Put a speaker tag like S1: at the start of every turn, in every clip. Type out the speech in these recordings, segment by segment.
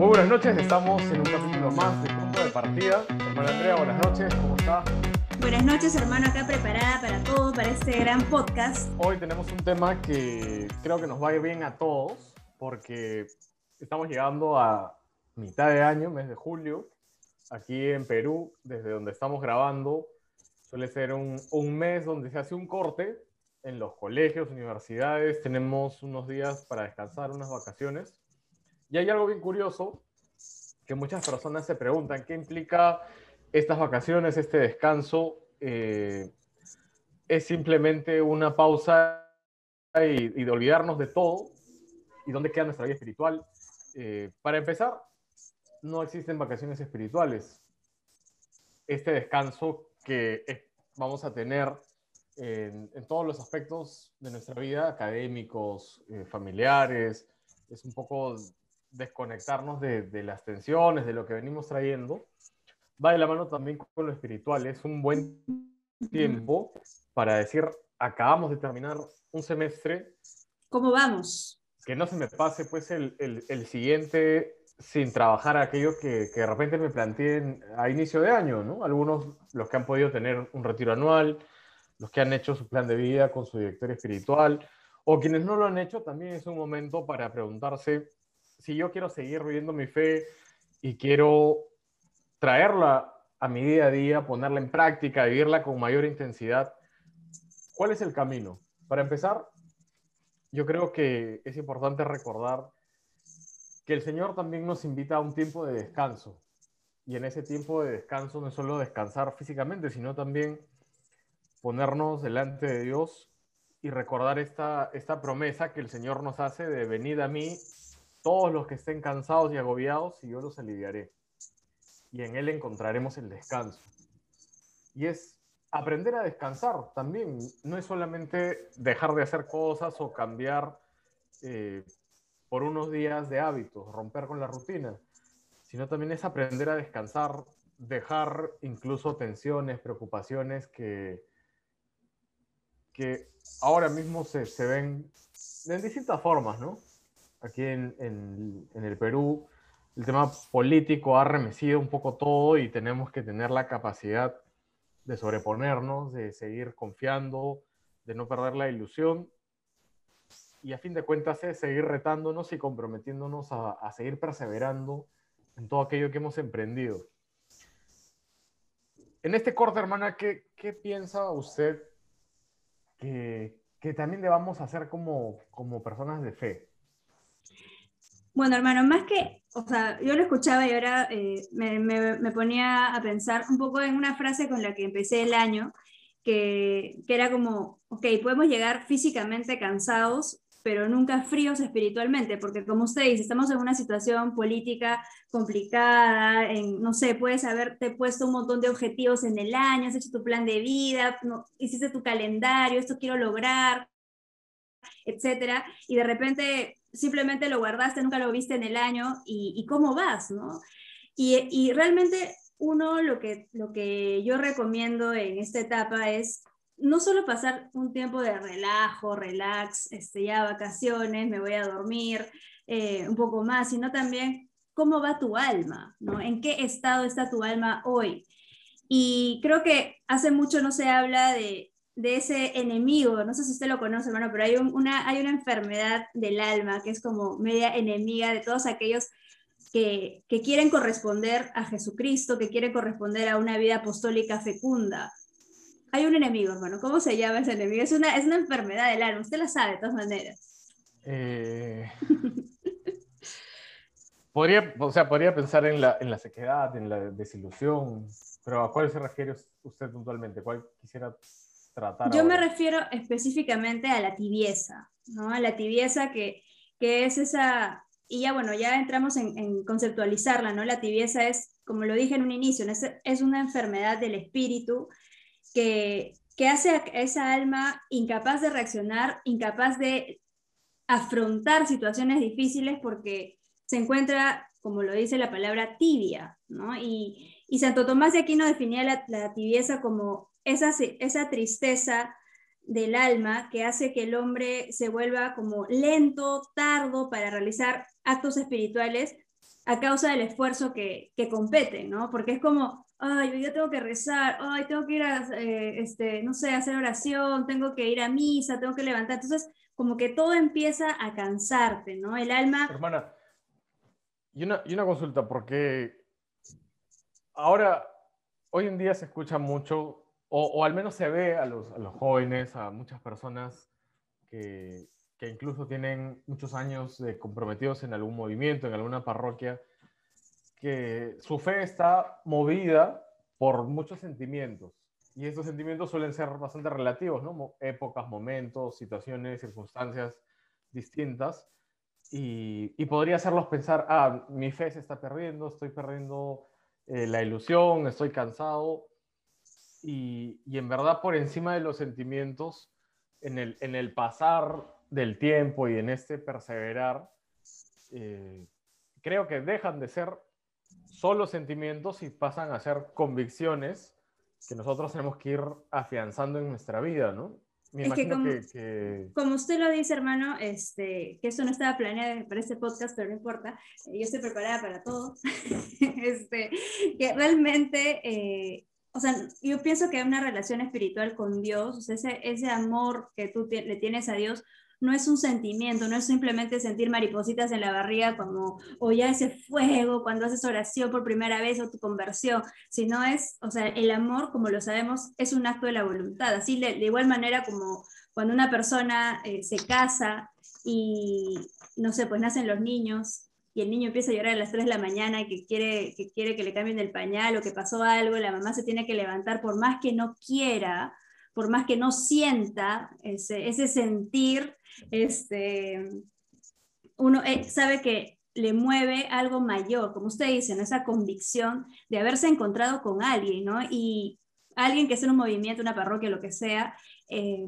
S1: Muy buenas noches, estamos en un capítulo más de Punto de Partida. Hermana Andrea, buenas noches, ¿cómo está?
S2: Buenas noches, hermano, acá preparada para todo, para este gran podcast.
S1: Hoy tenemos un tema que creo que nos va a ir bien a todos, porque estamos llegando a mitad de año, mes de julio, aquí en Perú, desde donde estamos grabando. Suele ser un, un mes donde se hace un corte en los colegios, universidades, tenemos unos días para descansar, unas vacaciones. Y hay algo bien curioso que muchas personas se preguntan, ¿qué implica estas vacaciones, este descanso? Eh, ¿Es simplemente una pausa y, de olvidarnos de todo? ¿Y dónde queda nuestra vida espiritual? Eh, para empezar, no existen vacaciones espirituales. Este descanso que vamos a tener en, en, todos los aspectos de nuestra vida, académicos, eh, familiares, es un poco desconectarnos de, de, las tensiones, de lo que venimos trayendo, va de la mano también con lo espiritual. Es un buen tiempo para decir, acabamos de terminar un semestre.
S2: ¿Cómo vamos?
S1: Que no se me pase pues el, el, el siguiente sin trabajar aquello que, que, de repente me planteen a inicio de año, ¿no? Algunos, los que han podido tener un retiro anual, los que han hecho su plan de vida con su director espiritual, o quienes no lo han hecho, también es un momento para preguntarse si yo quiero seguir viviendo mi fe y quiero traerla a mi día a día, ponerla en práctica, vivirla con mayor intensidad, ¿cuál es el camino? Para empezar, yo creo que es importante recordar que el Señor también nos invita a un tiempo de descanso. Y en ese tiempo de descanso no es solo descansar físicamente, sino también ponernos delante de Dios y recordar esta, esta promesa que el Señor nos hace de venid a mí todos los que estén cansados y agobiados y yo los aliviaré. Y en Él encontraremos el descanso. Y es aprender a descansar también. No es solamente dejar de hacer cosas o cambiar eh, por unos días de hábitos, romper con la rutina, sino también es aprender a descansar, dejar incluso tensiones, preocupaciones que, que ahora mismo se, se ven en distintas formas, ¿no? Aquí en, en, en, el Perú, el tema político ha remecido un poco todo y tenemos que tener la capacidad de sobreponernos, de seguir confiando, de no perder la ilusión y a fin de cuentas es seguir retándonos y comprometiéndonos a, a seguir perseverando en todo aquello que hemos emprendido. En este corte, hermana, ¿qué, qué piensa usted que, que también debamos hacer como, como personas de fe?
S2: Bueno, hermano, más que, o sea, yo lo escuchaba y ahora eh, me, me, me, ponía a pensar un poco en una frase con la que empecé el año, que, que era como, ok, podemos llegar físicamente cansados, pero nunca fríos espiritualmente, porque como usted dice, estamos en una situación política complicada, en, no sé, puedes haberte puesto un montón de objetivos en el año, has hecho tu plan de vida, no, hiciste tu calendario, esto quiero lograr, etcétera, y de repente simplemente lo guardaste, nunca lo viste en el año y, cómo vas, ¿no? Y, y, realmente uno lo que, lo que yo recomiendo en esta etapa es no solo pasar un tiempo de relajo, relax, este, ya vacaciones, me voy a dormir eh, un poco más, sino también cómo va tu alma, ¿no? ¿En qué estado está tu alma hoy? Y creo que hace mucho no se habla de, de ese enemigo, no sé si usted lo conoce, hermano, pero hay, un, una, hay una enfermedad del alma que es como media enemiga de todos aquellos que, que, quieren corresponder a Jesucristo, que quieren corresponder a una vida apostólica fecunda. Hay un enemigo, hermano. ¿Cómo se llama ese enemigo? Es una, es una enfermedad del alma. Usted la sabe, de todas maneras.
S1: Eh... podría, o sea, podría pensar en la, en la sequedad, en la desilusión, pero ¿a cuál se refiere usted puntualmente? ¿Cuál quisiera tratar?
S2: Yo ahora? me refiero específicamente a la tibieza, ¿no? A la tibieza que, que es esa, y ya bueno, ya entramos en, en, conceptualizarla, ¿no? La tibieza es, como lo dije en un inicio, es, es una enfermedad del espíritu que, que hace a esa alma incapaz de reaccionar, incapaz de afrontar situaciones difíciles porque se encuentra, como lo dice la palabra, tibia, ¿no? Y, y Santo Tomás de Aquino definía la, la tibieza como esa, esa tristeza del alma que hace que el hombre se vuelva como lento, tardo para realizar actos espirituales a causa del esfuerzo que, que compete, ¿no? Porque es como, ay, yo tengo que rezar, ay, tengo que ir a, eh, este, no sé, hacer oración, tengo que ir a misa, tengo que levantar. Entonces, como que todo empieza a cansarte, ¿no? El alma...
S1: Hermana, y una, y una consulta, porque ahora, hoy en día se escucha mucho, o, al menos se ve a los, jóvenes, a muchas personas que, incluso tienen muchos años comprometidos en algún movimiento, en alguna parroquia, que su fe está movida por muchos sentimientos. Y estos sentimientos suelen ser bastante relativos, ¿no? Épocas, momentos, situaciones, circunstancias distintas. Y, y, podría hacerlos pensar, ah, mi fe se está perdiendo, estoy perdiendo eh, la ilusión, estoy cansado. Y, y, en verdad, por encima de los sentimientos, en el, en el pasar del tiempo y en este perseverar, eh, creo que dejan de ser solo sentimientos y pasan a ser convicciones que nosotros tenemos que ir afianzando en nuestra vida, ¿no?
S2: Me es que como, que como, usted lo dice, hermano, este, que eso no estaba planeado para este podcast, pero no importa, yo estoy preparada para todo. este, que realmente, eh, o sea, yo pienso que una relación espiritual con Dios, ese, ese amor que tú le tienes a Dios, no es un sentimiento, no es simplemente sentir maripositas en la barriga como, o ya ese fuego cuando haces oración por primera vez o tu conversión, sino es, o sea, el amor, como lo sabemos, es un acto de la voluntad. Así de, igual manera como cuando una persona eh, se casa y, no sé, pues nacen los niños y el niño empieza a llorar a las 3 de la mañana que quiere, que quiere que le cambien el pañal o que pasó algo, la mamá se tiene que levantar por más que no quiera, por más que no sienta ese, ese sentir, este, uno eh, sabe que le mueve algo mayor, como usted dice, esa convicción de haberse encontrado con alguien, ¿no? Y alguien que es en un movimiento, una parroquia, lo que sea, eh,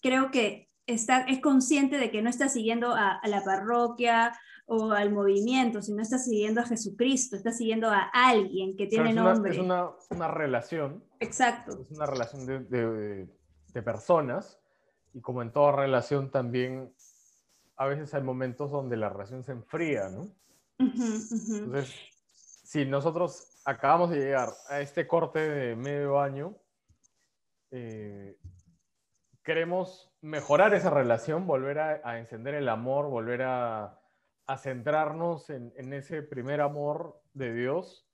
S2: creo que está, es consciente de que no está siguiendo a, a, la parroquia o al movimiento, sino está siguiendo a Jesucristo, está siguiendo a alguien que tiene
S1: es
S2: nombre.
S1: es una, una, relación.
S2: Exacto.
S1: Es una relación de, de, de personas y como en toda relación también a veces hay momentos donde la relación se enfría, ¿no?
S2: Uh -huh,
S1: Entonces, si nosotros acabamos de llegar a este corte de medio año, eh, queremos mejorar esa relación, volver a, a encender el amor, volver a, a centrarnos en, en, ese primer amor de Dios.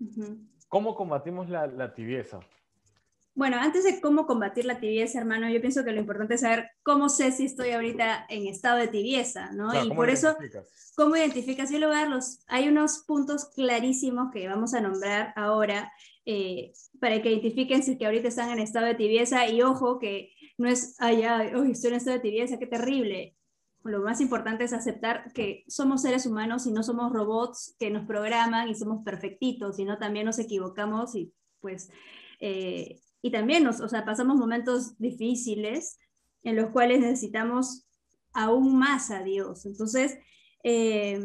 S2: Uh -huh.
S1: ¿Cómo combatimos la, la tibieza?
S2: Bueno, antes de cómo combatir la tibieza, hermano, yo pienso que lo importante es saber cómo sé si estoy ahorita en estado de tibieza, ¿no?
S1: Claro,
S2: y
S1: ¿cómo
S2: por eso? ¿cómo identificas? Yo le voy a dar los, hay unos puntos clarísimos que vamos a nombrar ahora eh, para que identifiquen si es que ahorita están en estado de tibieza y ojo que no es, ay, ay, uy, estoy en estado de tibieza, qué terrible. Lo más importante es aceptar que somos seres humanos y no somos robots que nos programan y somos perfectitos, sino también nos equivocamos y pues... Eh, y también nos, o sea, pasamos momentos difíciles en los cuales necesitamos aún más a Dios. Entonces, eh,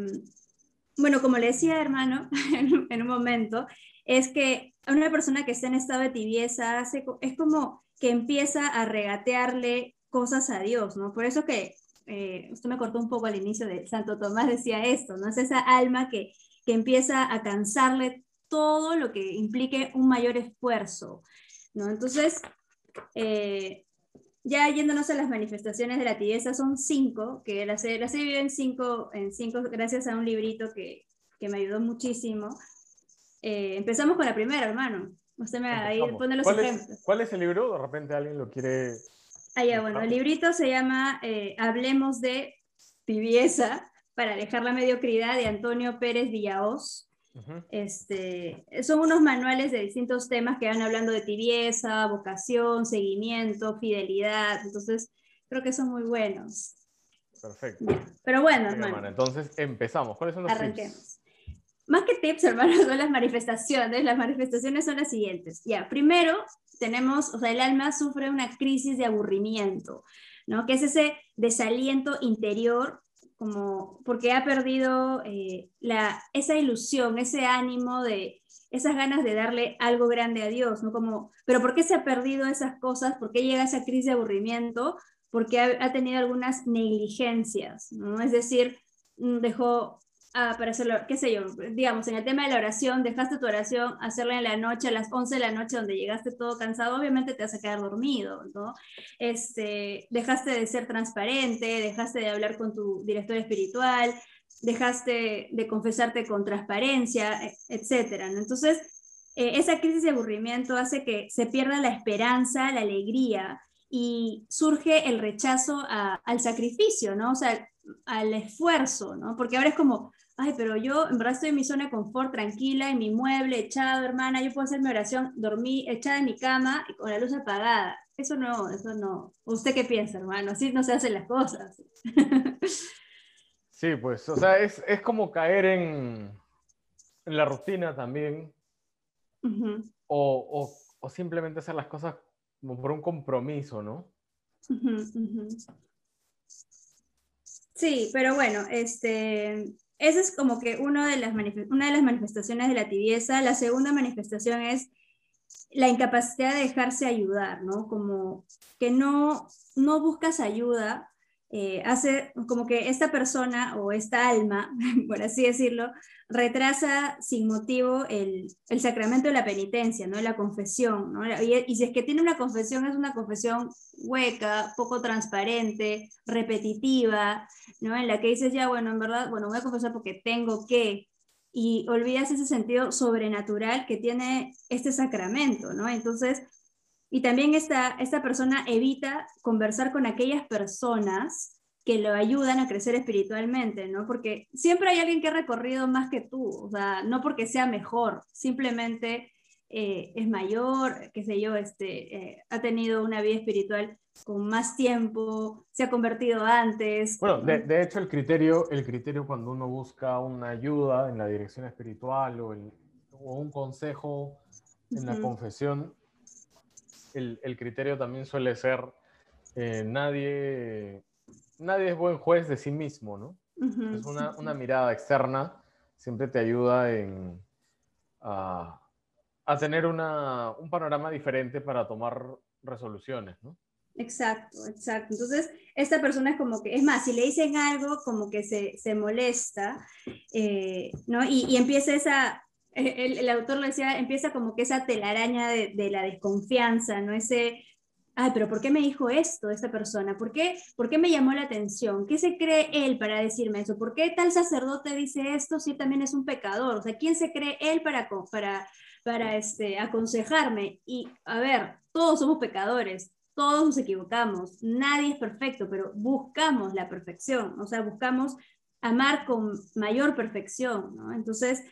S2: bueno, como le decía, hermano, en, un momento, es que una persona que está en estado de tibieza hace, es como que empieza a regatearle cosas a Dios, ¿no? Por eso que eh, usted me cortó un poco al inicio de Santo Tomás decía esto, ¿no? Es esa alma que, que empieza a cansarle todo lo que implique un mayor esfuerzo. ¿No? Entonces, eh, ya yéndonos a las manifestaciones de la tibieza, son cinco, que la serie, la serie vive en cinco, en cinco gracias a un librito que, que me ayudó muchísimo. Eh, empezamos con la primera, hermano. Usted me pone los
S1: ¿Cuál
S2: ejemplos.
S1: Es, ¿Cuál es el libro? De repente alguien lo quiere...
S2: Ah, ya, bueno, el librito se llama eh, Hablemos de tibieza para alejar la mediocridad de Antonio Pérez Villaos. Uh -huh. este, son unos manuales de distintos temas que van hablando de tibieza, vocación, seguimiento, fidelidad. Entonces, creo que son muy buenos.
S1: Perfecto.
S2: Pero bueno,
S1: Venga,
S2: hermano.
S1: Entonces, empezamos. ¿Cuáles son los
S2: Arranquemos.
S1: tips?
S2: Más que tips, hermano, son las manifestaciones. Las manifestaciones son las siguientes. Ya, primero tenemos, o sea, el alma sufre una crisis de aburrimiento, ¿no? Que es ese desaliento interior como porque ha perdido eh, la, esa ilusión, ese ánimo de esas ganas de darle algo grande a Dios, ¿no? Como, pero ¿por qué se ha perdido esas cosas? ¿Por qué llega esa crisis de aburrimiento? Porque ha, ha tenido algunas negligencias, ¿no? Es decir, mm, dejó para hacerlo, qué sé yo, digamos, en el tema de la oración, dejaste tu oración hacerla en la noche, a las 11 de la noche, donde llegaste todo cansado, obviamente te vas a quedar dormido, ¿no? Este, dejaste de ser transparente, dejaste de hablar con tu director espiritual, dejaste de confesarte con transparencia, e, etcétera, ¿no? Entonces, eh, esa crisis de aburrimiento hace que se pierda la esperanza, la alegría y surge el rechazo al sacrificio, ¿no? O sea, al esfuerzo, ¿no? Porque ahora es como, ay, pero yo en verdad estoy en mi zona de confort, tranquila, en mi mueble, echado, hermana, yo puedo hacer mi oración, dormí echada en mi cama y con la luz apagada. Eso no, eso no. ¿Usted qué piensa, hermano? Así no se hacen las cosas.
S1: Sí, pues, o sea, es, como caer en, en, la rutina también. o, o, simplemente hacer las cosas como por un compromiso, ¿no?
S2: Sí, pero bueno, este, esa es como que una de, las manifestaciones de la tibieza. La segunda manifestación es la incapacidad de dejarse ayudar, ¿no? Como que no, no buscas ayuda eh, hace como que esta persona o esta alma, por así decirlo, retrasa sin motivo el, el sacramento de la penitencia, ¿no? la confesión. ¿no? Y, si es que tiene una confesión, es una confesión hueca, poco transparente, repetitiva, ¿no? en la que dices, ya, bueno, en verdad, bueno, voy a confesar porque tengo que, y olvidas ese sentido sobrenatural que tiene este sacramento, ¿no? Entonces, y también esta, esta persona evita conversar con aquellas personas que lo ayudan a crecer espiritualmente, ¿no? Porque siempre hay alguien que ha recorrido más que tú, o sea, no porque sea mejor, simplemente eh, es mayor, qué sé yo, este, eh, ha tenido una vida espiritual con más tiempo, se ha convertido antes.
S1: Bueno, de, hecho el criterio, el criterio cuando uno busca una ayuda en la dirección espiritual o, o un consejo en la confesión, el, criterio también suele ser eh, nadie, nadie es buen juez de sí mismo, ¿no? es una, mirada externa siempre te ayuda en, a, tener un panorama diferente para tomar resoluciones, ¿no?
S2: Exacto, exacto. Entonces, esta persona es como que, es más, si le dicen algo, como que se, molesta, eh, ¿no? Y, y, empieza esa, el, autor lo decía, empieza como que esa telaraña de, la desconfianza, ¿no? Ese, ay, pero ¿por qué me dijo esto esta persona? ¿Por qué, ¿Por qué me llamó la atención? ¿Qué se cree él para decirme eso? ¿Por qué tal sacerdote dice esto si también es un pecador? O sea, ¿quién se cree él para, para, para este, aconsejarme? Y, a ver, todos somos pecadores, todos nos equivocamos, nadie es perfecto, pero buscamos la perfección, o sea, buscamos amar con mayor perfección, ¿no? Entonces,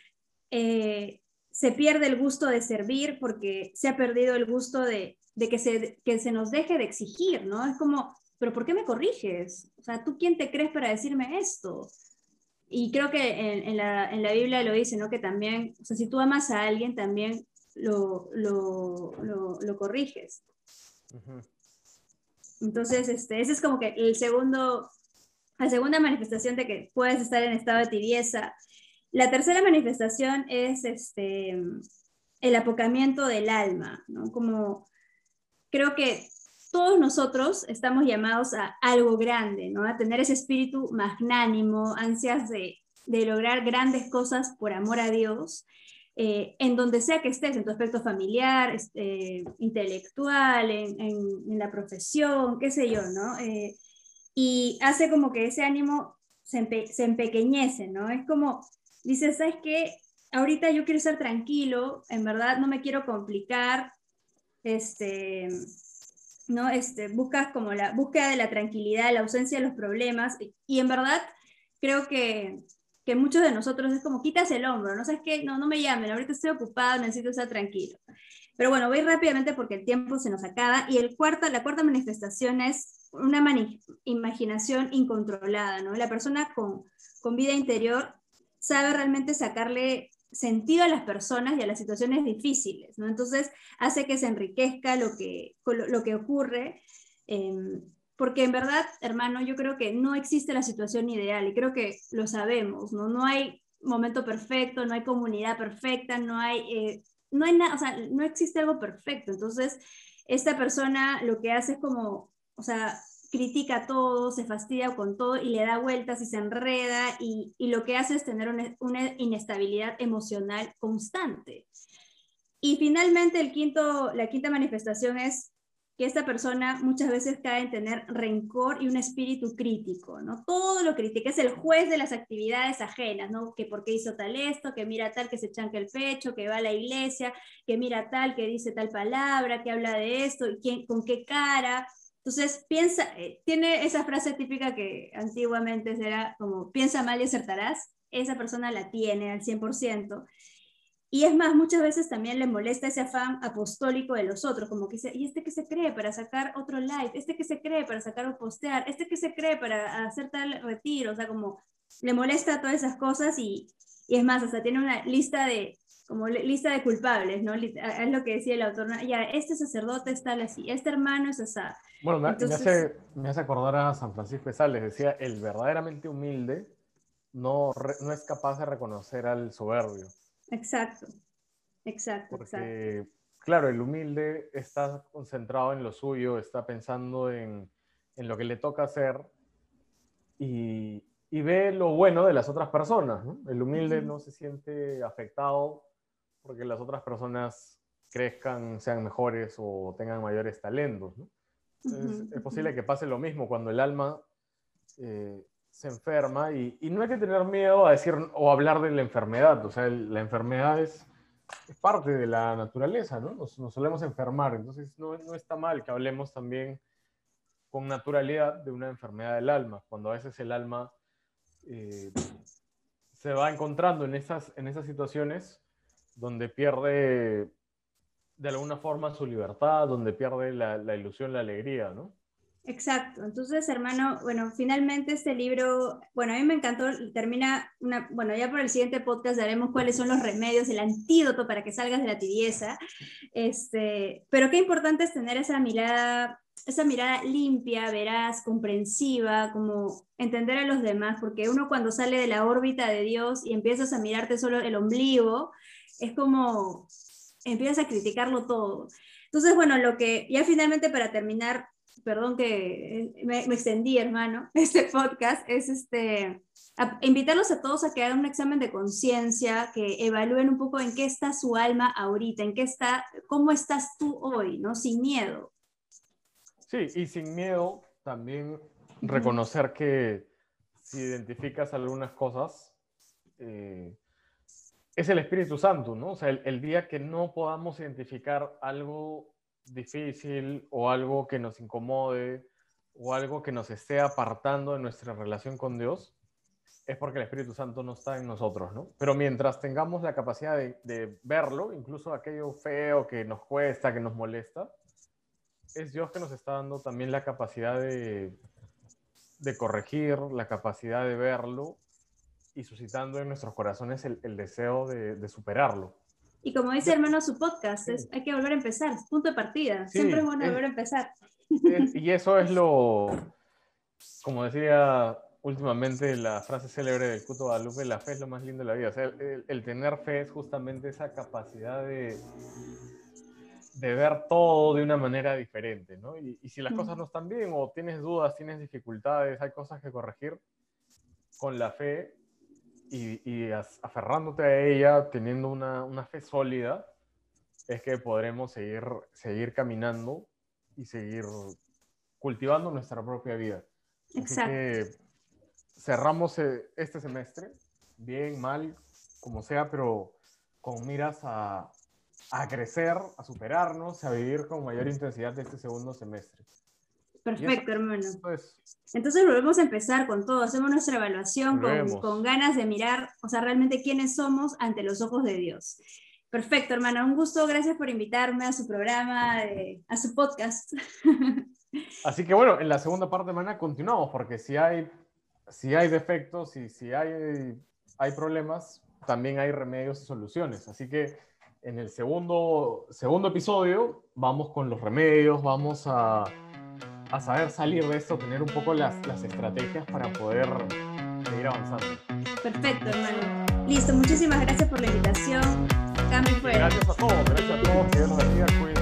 S2: eh, se pierde el gusto de servir porque se ha perdido el gusto de, que, se, que se nos deje de exigir, ¿no? Es como, pero ¿por qué me corriges? O sea, ¿tú quién te crees para decirme esto? Y creo que en, la, en la, Biblia lo dice, ¿no? Que también, o sea, si tú amas a alguien, también lo, lo, lo, corriges. Entonces, este, ese es como que el segundo, la segunda manifestación de que puedes estar en estado de tibieza la tercera manifestación es este, el apocamiento del alma, ¿no? Como creo que todos nosotros estamos llamados a algo grande, ¿no? A tener ese espíritu magnánimo, ansias de, lograr grandes cosas por amor a Dios, eh, en donde sea que estés, en tu aspecto familiar, este, intelectual, en, la profesión, qué sé yo, ¿no? Eh, y hace como que ese ánimo se, se empequeñece, ¿no? Es como dices, ¿sabes qué? Ahorita yo quiero estar tranquilo, en verdad no me quiero complicar, este, ¿no? Este, buscas como la búsqueda de la tranquilidad, la ausencia de los problemas, y, en verdad creo que, que, muchos de nosotros es como, quitas el hombro, ¿no sabes qué? No, no me llamen, ahorita estoy ocupado, necesito estar tranquilo. Pero bueno, voy rápidamente porque el tiempo se nos acaba, y el cuarto, la cuarta manifestación es una imaginación incontrolada, ¿no? La persona con, con vida interior sabe realmente sacarle sentido a las personas y a las situaciones difíciles, ¿no? Entonces hace que se enriquezca lo que, lo, que ocurre, em, porque en verdad, hermano, yo creo que no existe la situación ideal y creo que lo sabemos, ¿no? No hay momento perfecto, no hay comunidad perfecta, no hay, eh, no hay nada, o sea, no existe algo perfecto. Entonces, esta persona lo que hace es como, o sea, critica todo, se fastidia con todo y le da vueltas y se enreda y, lo que hace es tener una, inestabilidad emocional constante. Y finalmente el quinto, la quinta manifestación es que esta persona muchas veces cae en tener rencor y un espíritu crítico, ¿no? Todo lo critica, es el juez de las actividades ajenas, ¿no? Que por qué hizo tal esto, que mira tal que se chanca el pecho, que va a la iglesia, que mira tal que dice tal palabra, que habla de esto, y quién, con qué cara. Entonces, piensa, eh, tiene esa frase típica que antiguamente era como, piensa mal y acertarás, esa persona la tiene al 100%. Y es más, muchas veces también le molesta ese afán apostólico de los otros, como que dice, ¿y este que se cree para sacar otro live? ¿Este que se cree para sacar o postear? ¿Este que se cree para hacer tal retiro? O sea, como le molesta todas esas cosas y, y es más, hasta tiene una lista de, como lista de culpables, ¿no? Es lo que decía el autor, ya, este sacerdote está así, este hermano es así.
S1: Bueno, me, hace, me hace acordar a San Francisco de Sales, decía, el verdaderamente humilde no, no es capaz de reconocer al soberbio.
S2: Exacto, exacto,
S1: Porque, claro, el humilde está concentrado en lo suyo, está pensando en, en lo que le toca hacer y, y, ve lo bueno de las otras personas. ¿no? El humilde no se siente afectado porque las otras personas crezcan, sean mejores o tengan mayores talentos. ¿no? Entonces, es posible que pase lo mismo cuando el alma eh, se enferma y, no hay que tener miedo a decir o hablar de la enfermedad, o sea, la enfermedad es, parte de la naturaleza, ¿no? Nos, solemos enfermar, entonces no, no, está mal que hablemos también con naturalidad de una enfermedad del alma, cuando a veces el alma eh, se va encontrando en esas, en esas situaciones donde pierde de alguna forma su libertad, donde pierde la, ilusión, la alegría, ¿no?
S2: Exacto. Entonces, hermano, bueno, finalmente este libro, bueno, a mí me encantó, termina una, bueno, ya por el siguiente podcast daremos cuáles son los remedios, el antídoto para que salgas de la tibieza. Este, pero qué importante es tener esa mirada, esa mirada limpia, veraz, comprensiva, como entender a los demás, porque uno cuando sale de la órbita de Dios y empiezas a mirarte solo el ombligo, es como empiezas a criticarlo todo. Entonces, bueno, lo que ya finalmente para terminar, perdón que eh, me, extendí, hermano, este podcast, es este, invitarlos a todos a que hagan un examen de conciencia, que evalúen un poco en qué está su alma ahorita, en qué está, cómo estás tú hoy, ¿no? Sin miedo.
S1: Sí, y sin miedo también reconocer que si identificas algunas cosas, eh, es el Espíritu Santo, ¿no? O sea, el día que no podamos identificar algo difícil o algo que nos incomode o algo que nos esté apartando de nuestra relación con Dios, es porque el Espíritu Santo no está en nosotros, ¿no? Pero mientras tengamos la capacidad de, verlo, incluso aquello feo que nos cuesta, que nos molesta, es Dios que nos está dando también la capacidad de, corregir, la capacidad de verlo y suscitando en nuestros corazones el, deseo de superarlo.
S2: Y como dice hermano su podcast, es, hay que volver a empezar, punto de partida. Siempre es bueno volver a empezar.
S1: y eso es lo, como decía últimamente la frase célebre del Cuto Guadalupe, la fe es lo más lindo de la vida. O sea, el, tener fe es justamente esa capacidad de, de ver todo de una manera diferente, ¿no? Y, y si las cosas no están bien o tienes dudas, tienes dificultades, hay cosas que corregir, con la fe y, aferrándote a ella, teniendo una, una, fe sólida, es que podremos seguir, seguir caminando y seguir cultivando nuestra propia vida. Exacto. cerramos eh, este semestre, bien, mal, como sea, pero con miras a, a crecer, a superarnos, a vivir con mayor intensidad este segundo semestre.
S2: Perfecto, hermano. Entonces volvemos a empezar con todo, hacemos nuestra evaluación con, con, ganas de mirar, o sea, realmente quiénes somos ante los ojos de Dios. Perfecto, hermano, un gusto, gracias por invitarme a su programa, a su podcast.
S1: Así que bueno, en la segunda parte, hermana, continuamos, porque si hay, si hay defectos y si hay, hay problemas, también hay remedios y soluciones. Así que en el segundo, segundo episodio vamos con los remedios, vamos a a saber salir de esto, tener un poco las, las estrategias para poder seguir avanzando.
S2: Perfecto, hermano. Listo, muchísimas gracias por la invitación. Cambio fuera.
S1: Gracias a todos, gracias a todos. Que Dios los bendiga.